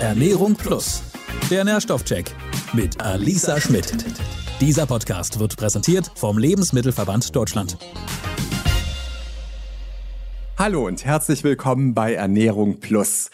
Ernährung Plus. Der Nährstoffcheck mit Alisa Schmidt. Dieser Podcast wird präsentiert vom Lebensmittelverband Deutschland. Hallo und herzlich willkommen bei Ernährung Plus.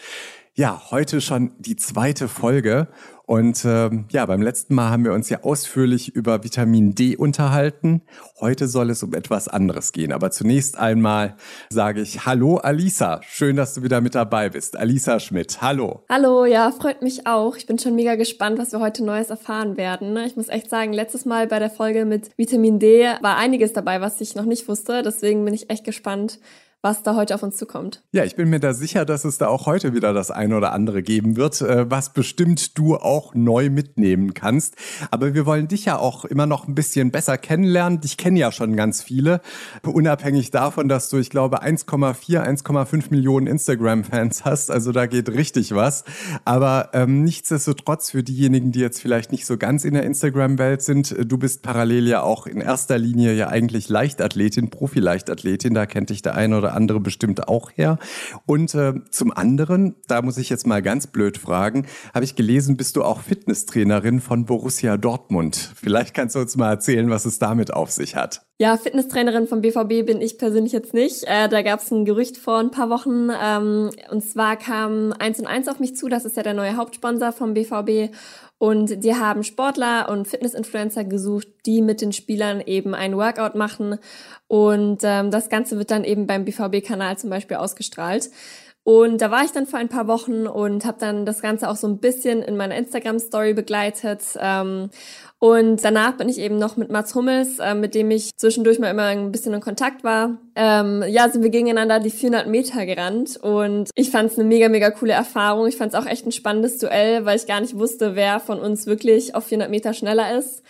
Ja, heute schon die zweite Folge und ähm, ja, beim letzten Mal haben wir uns ja ausführlich über Vitamin D unterhalten. Heute soll es um etwas anderes gehen. Aber zunächst einmal sage ich Hallo Alisa. Schön, dass du wieder mit dabei bist. Alisa Schmidt, hallo. Hallo, ja, freut mich auch. Ich bin schon mega gespannt, was wir heute Neues erfahren werden. Ich muss echt sagen, letztes Mal bei der Folge mit Vitamin D war einiges dabei, was ich noch nicht wusste. Deswegen bin ich echt gespannt, was da heute auf uns zukommt. Ja, ich bin mir da sicher, dass es da auch heute wieder das eine oder andere geben wird, äh, was bestimmt du auch neu mitnehmen kannst. Aber wir wollen dich ja auch immer noch ein bisschen besser kennenlernen. Dich kennen ja schon ganz viele, unabhängig davon, dass du, ich glaube, 1,4, 1,5 Millionen Instagram-Fans hast. Also da geht richtig was. Aber ähm, nichtsdestotrotz für diejenigen, die jetzt vielleicht nicht so ganz in der Instagram-Welt sind, du bist parallel ja auch in erster Linie ja eigentlich Leichtathletin, Profi-Leichtathletin. Da kennt dich der eine oder andere bestimmt auch her. Und äh, zum anderen, da muss ich jetzt mal ganz blöd fragen, habe ich gelesen, bist du auch Fitnesstrainerin von Borussia Dortmund. Vielleicht kannst du uns mal erzählen, was es damit auf sich hat. Ja, Fitnesstrainerin vom BVB bin ich persönlich jetzt nicht. Äh, da gab es ein Gerücht vor ein paar Wochen. Ähm, und zwar kam 1 und 1 auf mich zu, das ist ja der neue Hauptsponsor vom BVB. Und die haben Sportler und Fitness-Influencer gesucht, die mit den Spielern eben ein Workout machen. Und ähm, das Ganze wird dann eben beim BVB-Kanal zum Beispiel ausgestrahlt. Und da war ich dann vor ein paar Wochen und habe dann das Ganze auch so ein bisschen in meiner Instagram-Story begleitet. Ähm, und danach bin ich eben noch mit Mats Hummels, äh, mit dem ich zwischendurch mal immer ein bisschen in Kontakt war. Ähm, ja, sind wir gegeneinander die 400 Meter gerannt und ich fand es eine mega, mega coole Erfahrung. Ich fand es auch echt ein spannendes Duell, weil ich gar nicht wusste, wer von uns wirklich auf 400 Meter schneller ist.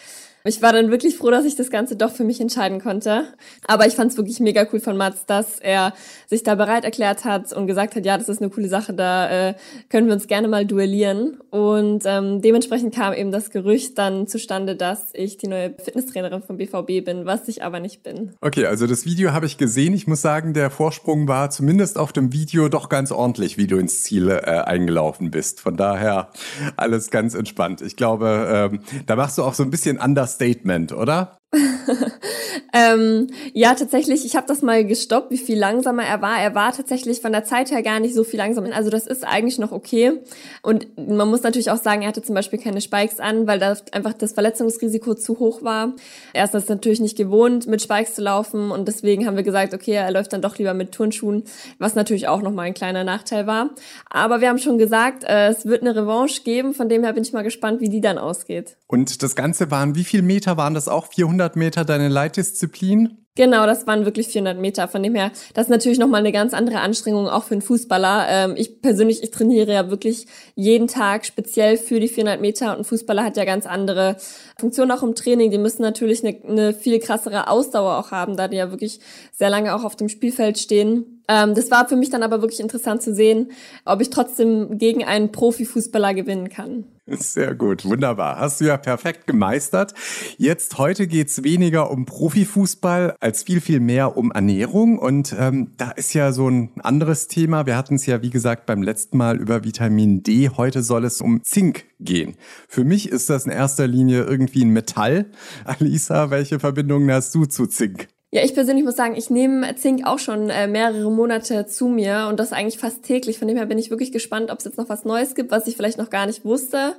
Ich war dann wirklich froh, dass ich das Ganze doch für mich entscheiden konnte. Aber ich fand es wirklich mega cool von Mats, dass er sich da bereit erklärt hat und gesagt hat, ja, das ist eine coole Sache, da äh, können wir uns gerne mal duellieren. Und ähm, dementsprechend kam eben das Gerücht dann zustande, dass ich die neue Fitnesstrainerin vom BVB bin, was ich aber nicht bin. Okay, also das Video habe ich gesehen. Ich muss sagen, der Vorsprung war zumindest auf dem Video doch ganz ordentlich, wie du ins Ziel äh, eingelaufen bist. Von daher alles ganz entspannt. Ich glaube, ähm, da machst du auch so ein bisschen anders Statement, oder? ähm, ja, tatsächlich, ich habe das mal gestoppt, wie viel langsamer er war. Er war tatsächlich von der Zeit her gar nicht so viel langsamer. Also das ist eigentlich noch okay. Und man muss natürlich auch sagen, er hatte zum Beispiel keine Spikes an, weil da einfach das Verletzungsrisiko zu hoch war. Er ist das natürlich nicht gewohnt, mit Spikes zu laufen. Und deswegen haben wir gesagt, okay, er läuft dann doch lieber mit Turnschuhen, was natürlich auch nochmal ein kleiner Nachteil war. Aber wir haben schon gesagt, äh, es wird eine Revanche geben. Von dem her bin ich mal gespannt, wie die dann ausgeht. Und das Ganze waren, wie viele Meter waren das auch? 400 400 Meter deine Leitdisziplin? Genau, das waren wirklich 400 Meter. Von dem her, das ist natürlich nochmal eine ganz andere Anstrengung, auch für einen Fußballer. Ähm, ich persönlich, ich trainiere ja wirklich jeden Tag speziell für die 400 Meter und ein Fußballer hat ja ganz andere Funktionen auch im Training. Die müssen natürlich eine, eine viel krassere Ausdauer auch haben, da die ja wirklich sehr lange auch auf dem Spielfeld stehen. Ähm, das war für mich dann aber wirklich interessant zu sehen, ob ich trotzdem gegen einen Profifußballer gewinnen kann. Sehr gut, wunderbar. Hast du ja perfekt gemeistert. Jetzt heute geht's weniger um Profifußball als viel, viel mehr um Ernährung. Und ähm, da ist ja so ein anderes Thema. Wir hatten es ja, wie gesagt, beim letzten Mal über Vitamin D. Heute soll es um Zink gehen. Für mich ist das in erster Linie irgendwie ein Metall. Alisa, welche Verbindungen hast du zu Zink? Ja, ich persönlich muss sagen, ich nehme Zink auch schon äh, mehrere Monate zu mir und das eigentlich fast täglich. Von dem her bin ich wirklich gespannt, ob es jetzt noch was Neues gibt, was ich vielleicht noch gar nicht wusste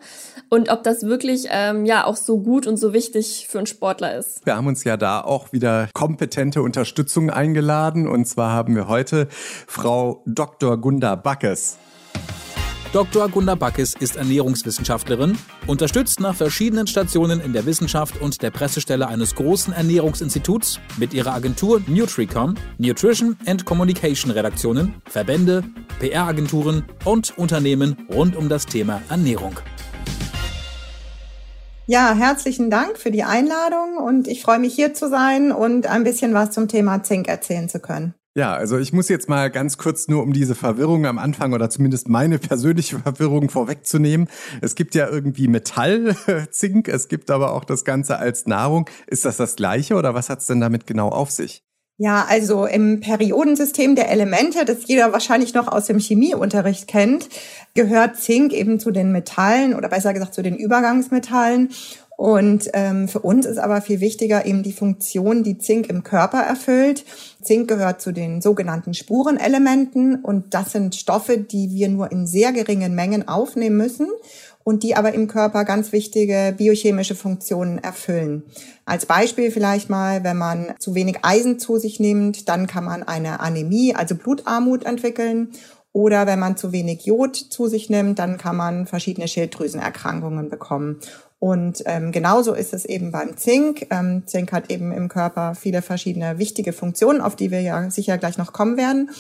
und ob das wirklich ähm, ja auch so gut und so wichtig für einen Sportler ist. Wir haben uns ja da auch wieder kompetente Unterstützung eingeladen und zwar haben wir heute Frau Dr. Gunda Backes. Dr. Gunda Backes ist Ernährungswissenschaftlerin, unterstützt nach verschiedenen Stationen in der Wissenschaft und der Pressestelle eines großen Ernährungsinstituts mit ihrer Agentur Nutricom, Nutrition and Communication Redaktionen, Verbände, PR-Agenturen und Unternehmen rund um das Thema Ernährung. Ja, herzlichen Dank für die Einladung und ich freue mich hier zu sein und ein bisschen was zum Thema Zink erzählen zu können. Ja, also ich muss jetzt mal ganz kurz nur um diese Verwirrung am Anfang oder zumindest meine persönliche Verwirrung vorwegzunehmen. Es gibt ja irgendwie Metall, Zink, es gibt aber auch das Ganze als Nahrung. Ist das das gleiche oder was hat's denn damit genau auf sich? Ja, also im Periodensystem der Elemente, das jeder wahrscheinlich noch aus dem Chemieunterricht kennt, gehört Zink eben zu den Metallen oder besser gesagt zu den Übergangsmetallen. Und ähm, für uns ist aber viel wichtiger eben die Funktion, die Zink im Körper erfüllt. Zink gehört zu den sogenannten Spurenelementen und das sind Stoffe, die wir nur in sehr geringen Mengen aufnehmen müssen und die aber im Körper ganz wichtige biochemische Funktionen erfüllen. Als Beispiel vielleicht mal, wenn man zu wenig Eisen zu sich nimmt, dann kann man eine Anämie, also Blutarmut entwickeln. Oder wenn man zu wenig Jod zu sich nimmt, dann kann man verschiedene Schilddrüsenerkrankungen bekommen. Und ähm, genauso ist es eben beim Zink. Ähm, Zink hat eben im Körper viele verschiedene wichtige Funktionen, auf die wir ja sicher gleich noch kommen werden.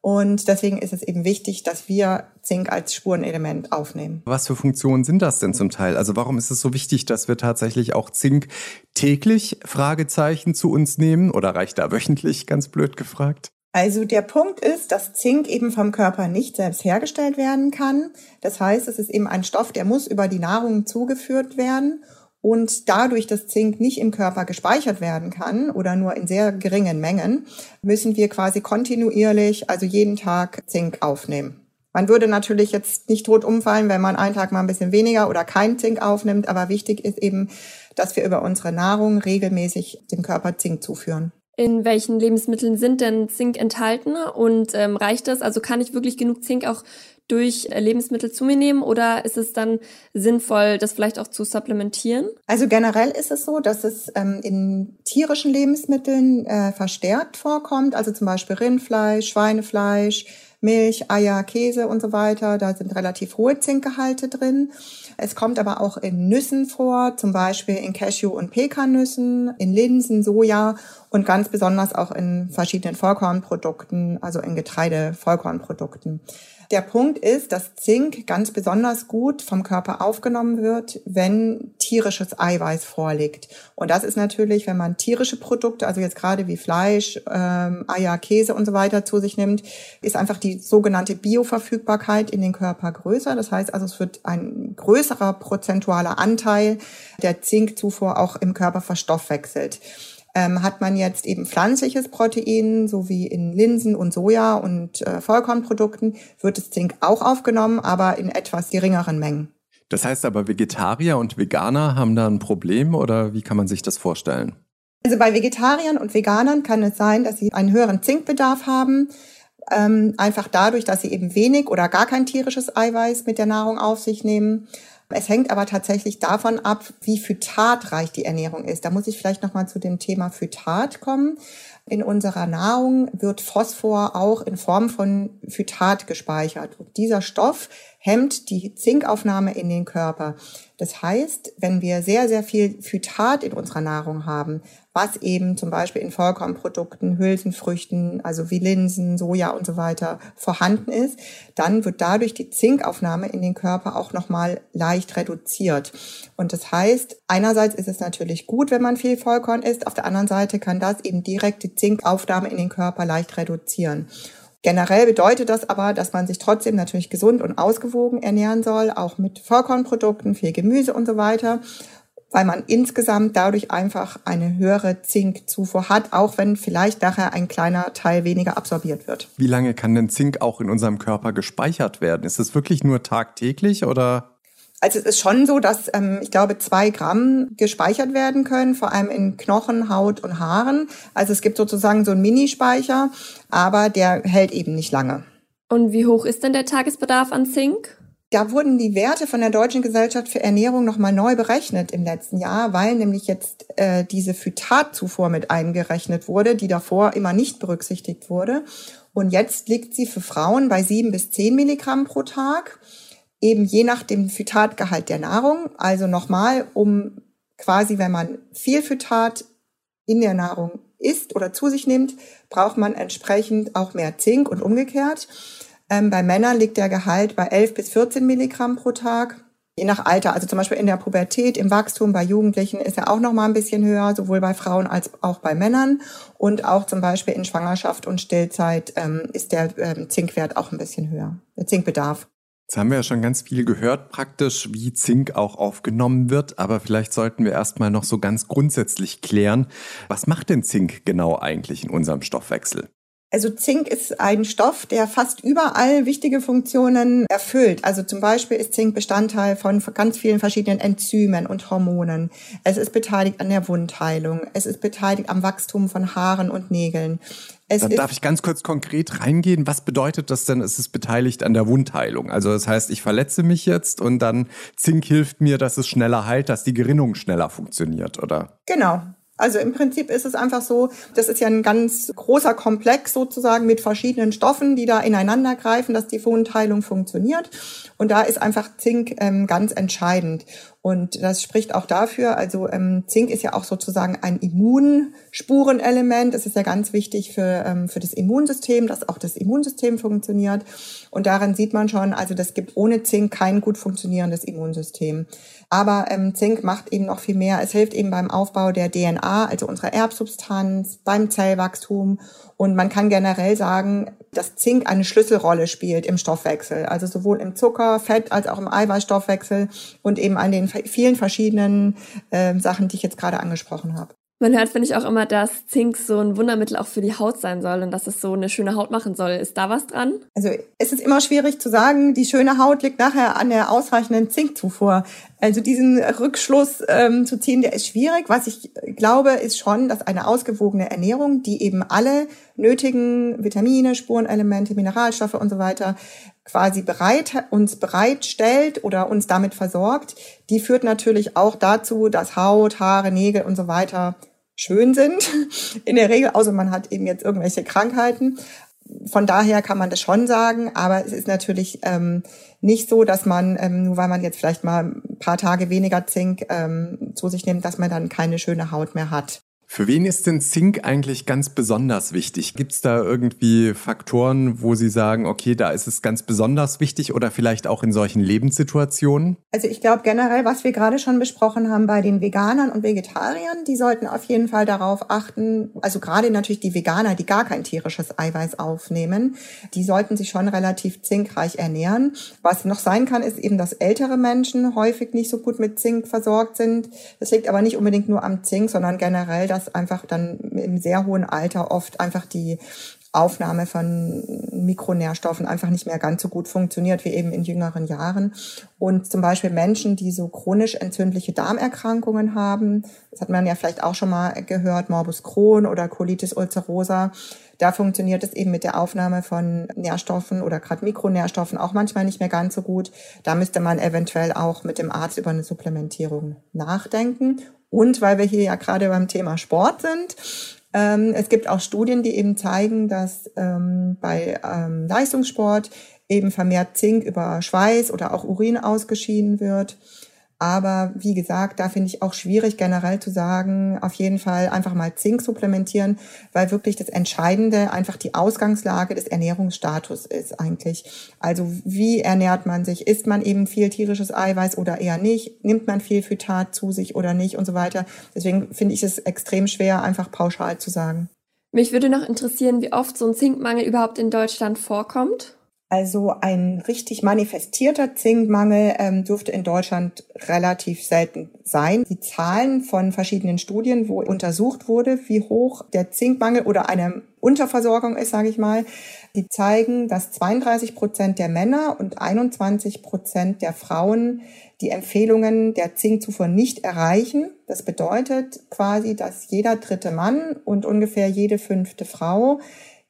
Und deswegen ist es eben wichtig, dass wir Zink als Spurenelement aufnehmen. Was für Funktionen sind das denn zum Teil? Also warum ist es so wichtig, dass wir tatsächlich auch Zink täglich Fragezeichen zu uns nehmen oder reicht da wöchentlich, ganz blöd gefragt? Also der Punkt ist, dass Zink eben vom Körper nicht selbst hergestellt werden kann. Das heißt, es ist eben ein Stoff, der muss über die Nahrung zugeführt werden. Und dadurch, dass Zink nicht im Körper gespeichert werden kann oder nur in sehr geringen Mengen, müssen wir quasi kontinuierlich, also jeden Tag Zink aufnehmen. Man würde natürlich jetzt nicht tot umfallen, wenn man einen Tag mal ein bisschen weniger oder kein Zink aufnimmt, aber wichtig ist eben, dass wir über unsere Nahrung regelmäßig dem Körper Zink zuführen in welchen Lebensmitteln sind denn Zink enthalten und ähm, reicht das? Also kann ich wirklich genug Zink auch durch äh, Lebensmittel zu mir nehmen oder ist es dann sinnvoll, das vielleicht auch zu supplementieren? Also generell ist es so, dass es ähm, in tierischen Lebensmitteln äh, verstärkt vorkommt, also zum Beispiel Rindfleisch, Schweinefleisch, Milch, Eier, Käse und so weiter. Da sind relativ hohe Zinkgehalte drin. Es kommt aber auch in Nüssen vor, zum Beispiel in Cashew- und Pekannüssen, in Linsen, Soja und ganz besonders auch in verschiedenen Vollkornprodukten, also in Getreide-Vollkornprodukten. Der Punkt ist, dass Zink ganz besonders gut vom Körper aufgenommen wird, wenn tierisches Eiweiß vorliegt. Und das ist natürlich, wenn man tierische Produkte, also jetzt gerade wie Fleisch, ähm, Eier, Käse und so weiter zu sich nimmt, ist einfach die sogenannte Bioverfügbarkeit in den Körper größer. Das heißt also, es wird ein größerer prozentualer Anteil der Zinkzufuhr auch im Körper verstoffwechselt ähm, hat man jetzt eben pflanzliches Protein, so wie in Linsen und Soja und äh, Vollkornprodukten, wird das Zink auch aufgenommen, aber in etwas geringeren Mengen. Das heißt aber, Vegetarier und Veganer haben da ein Problem oder wie kann man sich das vorstellen? Also bei Vegetariern und Veganern kann es sein, dass sie einen höheren Zinkbedarf haben, ähm, einfach dadurch, dass sie eben wenig oder gar kein tierisches Eiweiß mit der Nahrung auf sich nehmen. Es hängt aber tatsächlich davon ab, wie phytatreich die Ernährung ist. Da muss ich vielleicht noch mal zu dem Thema Phytat kommen. In unserer Nahrung wird Phosphor auch in Form von Phytat gespeichert. Und dieser Stoff hemmt die Zinkaufnahme in den Körper. Das heißt, wenn wir sehr, sehr viel Phytat in unserer Nahrung haben, was eben zum Beispiel in Vollkornprodukten, Hülsenfrüchten, also wie Linsen, Soja und so weiter vorhanden ist, dann wird dadurch die Zinkaufnahme in den Körper auch nochmal leicht reduziert. Und das heißt, einerseits ist es natürlich gut, wenn man viel Vollkorn isst, auf der anderen Seite kann das eben direkt die Zinkaufnahme in den Körper leicht reduzieren. Generell bedeutet das aber, dass man sich trotzdem natürlich gesund und ausgewogen ernähren soll, auch mit Vollkornprodukten, viel Gemüse und so weiter, weil man insgesamt dadurch einfach eine höhere Zinkzufuhr hat, auch wenn vielleicht nachher ein kleiner Teil weniger absorbiert wird. Wie lange kann denn Zink auch in unserem Körper gespeichert werden? Ist es wirklich nur tagtäglich oder? Also es ist schon so, dass ähm, ich glaube zwei Gramm gespeichert werden können, vor allem in Knochen, Haut und Haaren. Also es gibt sozusagen so einen Minispeicher, aber der hält eben nicht lange. Und wie hoch ist denn der Tagesbedarf an Zink? Da wurden die Werte von der Deutschen Gesellschaft für Ernährung nochmal neu berechnet im letzten Jahr, weil nämlich jetzt äh, diese Phytatzufuhr mit eingerechnet wurde, die davor immer nicht berücksichtigt wurde. Und jetzt liegt sie für Frauen bei sieben bis zehn Milligramm pro Tag eben je nach dem Phytatgehalt der Nahrung. Also nochmal, um quasi, wenn man viel Phytat in der Nahrung isst oder zu sich nimmt, braucht man entsprechend auch mehr Zink und umgekehrt. Ähm, bei Männern liegt der Gehalt bei 11 bis 14 Milligramm pro Tag. Je nach Alter, also zum Beispiel in der Pubertät, im Wachstum bei Jugendlichen ist er auch noch mal ein bisschen höher, sowohl bei Frauen als auch bei Männern. Und auch zum Beispiel in Schwangerschaft und Stillzeit ähm, ist der ähm, Zinkwert auch ein bisschen höher, der Zinkbedarf. Jetzt haben wir ja schon ganz viel gehört, praktisch, wie Zink auch aufgenommen wird. Aber vielleicht sollten wir erstmal noch so ganz grundsätzlich klären, was macht denn Zink genau eigentlich in unserem Stoffwechsel? Also Zink ist ein Stoff, der fast überall wichtige Funktionen erfüllt. Also zum Beispiel ist Zink Bestandteil von ganz vielen verschiedenen Enzymen und Hormonen. Es ist beteiligt an der Wundheilung. Es ist beteiligt am Wachstum von Haaren und Nägeln. Es Dann darf ich ganz kurz konkret reingehen. Was bedeutet das denn? Es ist beteiligt an der Wundheilung. Also das heißt, ich verletze mich jetzt und dann Zink hilft mir, dass es schneller heilt, dass die Gerinnung schneller funktioniert, oder? Genau. Also im Prinzip ist es einfach so, das ist ja ein ganz großer Komplex sozusagen mit verschiedenen Stoffen, die da ineinander greifen, dass die Wundheilung funktioniert. Und da ist einfach Zink ähm, ganz entscheidend. Und das spricht auch dafür, also ähm, Zink ist ja auch sozusagen ein Immunspurenelement. Es ist ja ganz wichtig für, ähm, für das Immunsystem, dass auch das Immunsystem funktioniert. Und daran sieht man schon, also das gibt ohne Zink kein gut funktionierendes Immunsystem. Aber ähm, Zink macht eben noch viel mehr. Es hilft eben beim Aufbau der DNA, also unserer Erbsubstanz, beim Zellwachstum. Und man kann generell sagen, dass Zink eine Schlüsselrolle spielt im Stoffwechsel. Also sowohl im Zucker, Fett als auch im Eiweißstoffwechsel und eben an den vielen verschiedenen äh, Sachen, die ich jetzt gerade angesprochen habe. Man hört, finde ich, auch immer, dass Zink so ein Wundermittel auch für die Haut sein soll und dass es so eine schöne Haut machen soll. Ist da was dran? Also es ist immer schwierig zu sagen, die schöne Haut liegt nachher an der ausreichenden Zinkzufuhr. Also diesen Rückschluss ähm, zu ziehen, der ist schwierig. Was ich glaube, ist schon, dass eine ausgewogene Ernährung, die eben alle nötigen Vitamine, Spurenelemente, Mineralstoffe und so weiter quasi bereit, uns bereitstellt oder uns damit versorgt, die führt natürlich auch dazu, dass Haut, Haare, Nägel und so weiter schön sind. In der Regel, außer man hat eben jetzt irgendwelche Krankheiten. Von daher kann man das schon sagen, aber es ist natürlich ähm, nicht so, dass man, ähm, nur weil man jetzt vielleicht mal paar Tage weniger Zink ähm, zu sich nimmt, dass man dann keine schöne Haut mehr hat. Für wen ist denn Zink eigentlich ganz besonders wichtig? Gibt es da irgendwie Faktoren, wo Sie sagen, okay, da ist es ganz besonders wichtig oder vielleicht auch in solchen Lebenssituationen? Also ich glaube generell, was wir gerade schon besprochen haben bei den Veganern und Vegetariern, die sollten auf jeden Fall darauf achten, also gerade natürlich die Veganer, die gar kein tierisches Eiweiß aufnehmen, die sollten sich schon relativ zinkreich ernähren. Was noch sein kann, ist eben, dass ältere Menschen häufig nicht so gut mit Zink versorgt sind. Das liegt aber nicht unbedingt nur am Zink, sondern generell, dass einfach dann im sehr hohen Alter oft einfach die Aufnahme von Mikronährstoffen einfach nicht mehr ganz so gut funktioniert wie eben in jüngeren Jahren. Und zum Beispiel Menschen, die so chronisch entzündliche Darmerkrankungen haben, das hat man ja vielleicht auch schon mal gehört, Morbus Crohn oder Colitis ulcerosa, da funktioniert es eben mit der Aufnahme von Nährstoffen oder gerade Mikronährstoffen auch manchmal nicht mehr ganz so gut. Da müsste man eventuell auch mit dem Arzt über eine Supplementierung nachdenken. Und weil wir hier ja gerade beim Thema Sport sind, ähm, es gibt auch Studien, die eben zeigen, dass ähm, bei ähm, Leistungssport eben vermehrt Zink über Schweiß oder auch Urin ausgeschieden wird. Aber wie gesagt, da finde ich auch schwierig generell zu sagen, auf jeden Fall einfach mal Zink supplementieren, weil wirklich das Entscheidende einfach die Ausgangslage des Ernährungsstatus ist eigentlich. Also wie ernährt man sich? Isst man eben viel tierisches Eiweiß oder eher nicht? Nimmt man viel Phytat zu sich oder nicht und so weiter? Deswegen finde ich es extrem schwer, einfach pauschal zu sagen. Mich würde noch interessieren, wie oft so ein Zinkmangel überhaupt in Deutschland vorkommt. Also ein richtig manifestierter Zinkmangel ähm, dürfte in Deutschland relativ selten sein. Die Zahlen von verschiedenen Studien, wo untersucht wurde, wie hoch der Zinkmangel oder eine Unterversorgung ist, sage ich mal, die zeigen, dass 32 Prozent der Männer und 21 Prozent der Frauen die Empfehlungen der Zinkzufuhr nicht erreichen. Das bedeutet quasi, dass jeder dritte Mann und ungefähr jede fünfte Frau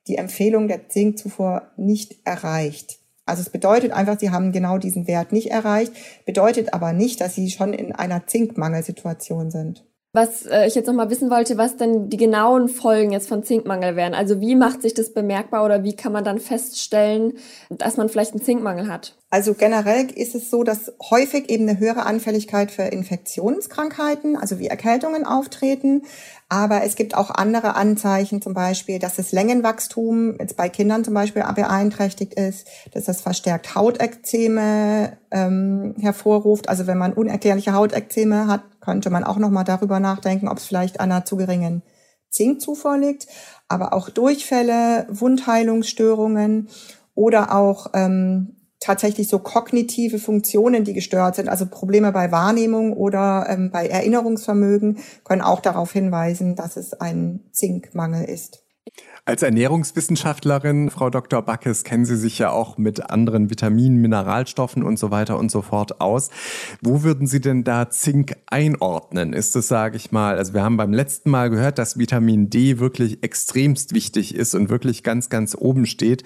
die Empfehlung der Zinkzufuhr nicht erreicht. Also es bedeutet einfach, sie haben genau diesen Wert nicht erreicht, bedeutet aber nicht, dass sie schon in einer Zinkmangelsituation sind. Was äh, ich jetzt noch mal wissen wollte, was denn die genauen Folgen jetzt von Zinkmangel wären. Also wie macht sich das bemerkbar oder wie kann man dann feststellen, dass man vielleicht einen Zinkmangel hat? Also generell ist es so, dass häufig eben eine höhere Anfälligkeit für Infektionskrankheiten, also wie Erkältungen auftreten. Aber es gibt auch andere Anzeichen, zum Beispiel, dass das Längenwachstum jetzt bei Kindern zum Beispiel beeinträchtigt ist, dass das verstärkt Hautekzeme ähm, hervorruft. Also wenn man unerklärliche Hautekzeme hat, könnte man auch nochmal darüber nachdenken, ob es vielleicht einer zu geringen Zinkzufuhr liegt. Aber auch Durchfälle, Wundheilungsstörungen oder auch ähm, tatsächlich so kognitive Funktionen, die gestört sind, also Probleme bei Wahrnehmung oder ähm, bei Erinnerungsvermögen, können auch darauf hinweisen, dass es ein Zinkmangel ist. Als Ernährungswissenschaftlerin, Frau Dr. Backes, kennen Sie sich ja auch mit anderen Vitaminen, Mineralstoffen und so weiter und so fort aus. Wo würden Sie denn da Zink einordnen? Ist es, sage ich mal, also wir haben beim letzten Mal gehört, dass Vitamin D wirklich extremst wichtig ist und wirklich ganz, ganz oben steht.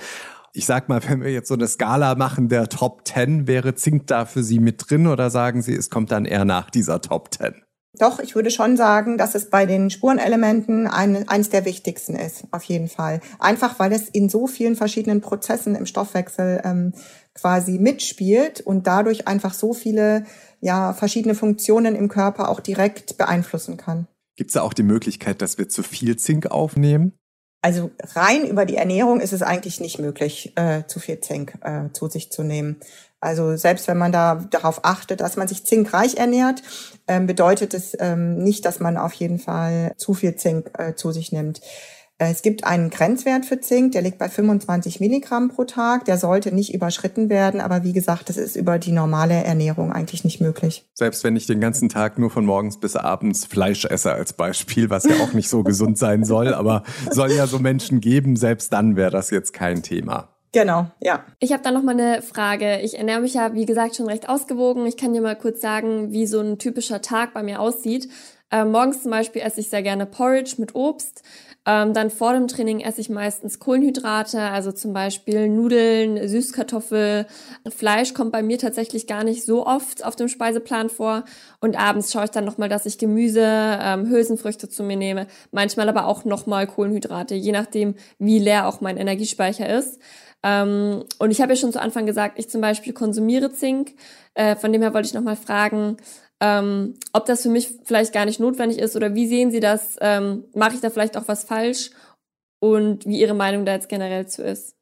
Ich sag mal, wenn wir jetzt so eine Skala machen der Top 10, wäre Zink da für Sie mit drin oder sagen Sie, es kommt dann eher nach dieser Top 10? Doch, ich würde schon sagen, dass es bei den Spurenelementen ein, eines der wichtigsten ist, auf jeden Fall. Einfach weil es in so vielen verschiedenen Prozessen im Stoffwechsel ähm, quasi mitspielt und dadurch einfach so viele ja, verschiedene Funktionen im Körper auch direkt beeinflussen kann. Gibt es da auch die Möglichkeit, dass wir zu viel Zink aufnehmen? Also rein über die Ernährung ist es eigentlich nicht möglich, äh, zu viel Zink äh, zu sich zu nehmen. Also selbst wenn man da darauf achtet, dass man sich zinkreich ernährt, ähm, bedeutet es ähm, nicht, dass man auf jeden Fall zu viel Zink äh, zu sich nimmt. Äh, es gibt einen Grenzwert für Zink, der liegt bei 25 Milligramm pro Tag. Der sollte nicht überschritten werden, aber wie gesagt, das ist über die normale Ernährung eigentlich nicht möglich. Selbst wenn ich den ganzen Tag nur von morgens bis abends Fleisch esse als Beispiel, was ja auch nicht so gesund sein soll, aber soll ja so Menschen geben, selbst dann wäre das jetzt kein Thema. Genau, ja. Ich habe da noch mal eine Frage. Ich ernähre mich ja, wie gesagt, schon recht ausgewogen. Ich kann dir mal kurz sagen, wie so ein typischer Tag bei mir aussieht. Ähm, morgens zum Beispiel esse ich sehr gerne Porridge mit Obst. Ähm, dann vor dem Training esse ich meistens Kohlenhydrate, also zum Beispiel Nudeln, Süßkartoffel. Fleisch kommt bei mir tatsächlich gar nicht so oft auf dem Speiseplan vor. Und abends schaue ich dann nochmal, dass ich Gemüse, ähm, Hülsenfrüchte zu mir nehme. Manchmal aber auch nochmal Kohlenhydrate, je nachdem, wie leer auch mein Energiespeicher ist. Ähm, und ich habe ja schon zu Anfang gesagt, ich zum Beispiel konsumiere Zink. Äh, von dem her wollte ich nochmal fragen, ähm, ob das für mich vielleicht gar nicht notwendig ist oder wie sehen Sie das? Ähm, Mache ich da vielleicht auch was falsch? Und wie Ihre Meinung da jetzt generell zu ist?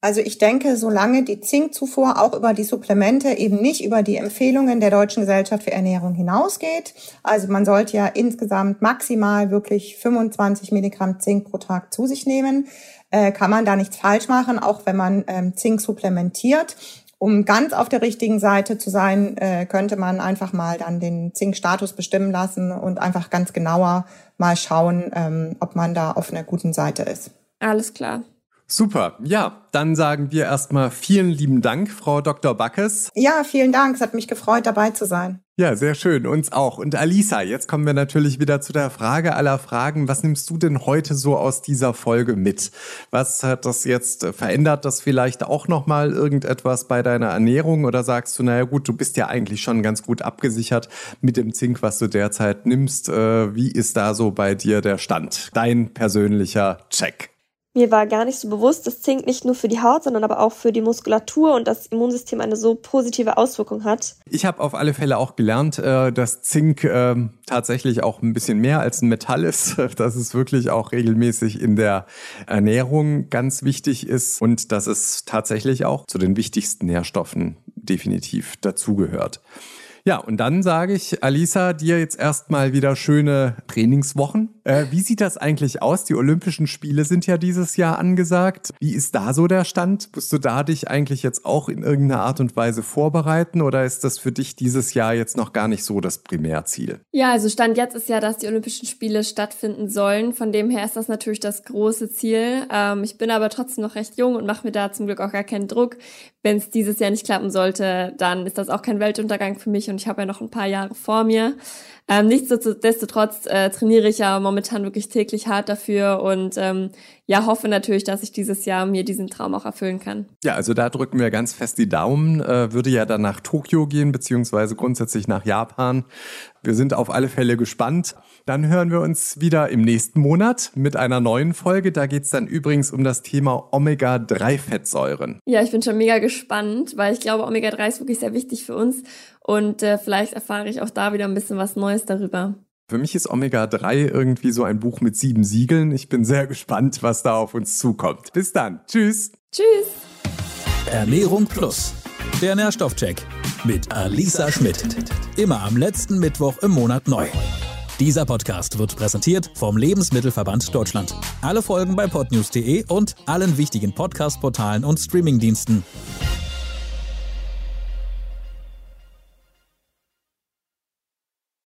Also ich denke, solange die Zinkzufuhr auch über die Supplemente eben nicht über die Empfehlungen der Deutschen Gesellschaft für Ernährung hinausgeht, also man sollte ja insgesamt maximal wirklich 25 Milligramm Zink pro Tag zu sich nehmen, äh, kann man da nichts falsch machen, auch wenn man ähm, Zink supplementiert. Um ganz auf der richtigen Seite zu sein, äh, könnte man einfach mal dann den Zinkstatus bestimmen lassen und einfach ganz genauer mal schauen, ähm, ob man da auf einer guten Seite ist. Alles klar. Super. Ja, dann sagen wir erstmal vielen lieben Dank, Frau Dr. Backes. Ja, vielen Dank. Es hat mich gefreut, dabei zu sein. Ja, sehr schön. Uns auch. Und Alisa, jetzt kommen wir natürlich wieder zu der Frage aller Fragen. Was nimmst du denn heute so aus dieser Folge mit? Was hat das jetzt verändert? Das vielleicht auch nochmal irgendetwas bei deiner Ernährung? Oder sagst du, naja gut, du bist ja eigentlich schon ganz gut abgesichert mit dem Zink, was du derzeit nimmst. Äh, wie ist da so bei dir der Stand? Dein persönlicher Check. Mir war gar nicht so bewusst, dass Zink nicht nur für die Haut, sondern aber auch für die Muskulatur und das Immunsystem eine so positive Auswirkung hat. Ich habe auf alle Fälle auch gelernt, äh, dass Zink ähm, tatsächlich auch ein bisschen mehr als ein Metall ist, dass es wirklich auch regelmäßig in der Ernährung ganz wichtig ist und dass es tatsächlich auch zu den wichtigsten Nährstoffen definitiv dazugehört. Ja, und dann sage ich, Alisa, dir jetzt erstmal wieder schöne Trainingswochen. Äh, wie sieht das eigentlich aus? Die Olympischen Spiele sind ja dieses Jahr angesagt. Wie ist da so der Stand? Musst du da dich eigentlich jetzt auch in irgendeiner Art und Weise vorbereiten oder ist das für dich dieses Jahr jetzt noch gar nicht so das Primärziel? Ja, also Stand jetzt ist ja, dass die Olympischen Spiele stattfinden sollen. Von dem her ist das natürlich das große Ziel. Ähm, ich bin aber trotzdem noch recht jung und mache mir da zum Glück auch gar keinen Druck. Wenn es dieses Jahr nicht klappen sollte, dann ist das auch kein Weltuntergang für mich und ich habe ja noch ein paar Jahre vor mir. Ähm, nichtsdestotrotz äh, trainiere ich ja momentan wirklich täglich hart dafür und ähm, ja, hoffe natürlich, dass ich dieses Jahr mir diesen Traum auch erfüllen kann. Ja, also da drücken wir ganz fest die Daumen. Äh, würde ja dann nach Tokio gehen, beziehungsweise grundsätzlich nach Japan. Wir sind auf alle Fälle gespannt. Dann hören wir uns wieder im nächsten Monat mit einer neuen Folge. Da geht es dann übrigens um das Thema Omega-3-Fettsäuren. Ja, ich bin schon mega gespannt, weil ich glaube, Omega-3 ist wirklich sehr wichtig für uns. Und äh, vielleicht erfahre ich auch da wieder ein bisschen was Neues darüber. Für mich ist Omega 3 irgendwie so ein Buch mit sieben Siegeln. Ich bin sehr gespannt, was da auf uns zukommt. Bis dann. Tschüss. Tschüss. Ernährung Plus. Der Nährstoffcheck mit Alisa Schmidt. Immer am letzten Mittwoch im Monat neu. Dieser Podcast wird präsentiert vom Lebensmittelverband Deutschland. Alle Folgen bei podnews.de und allen wichtigen Podcast-Portalen und Streamingdiensten.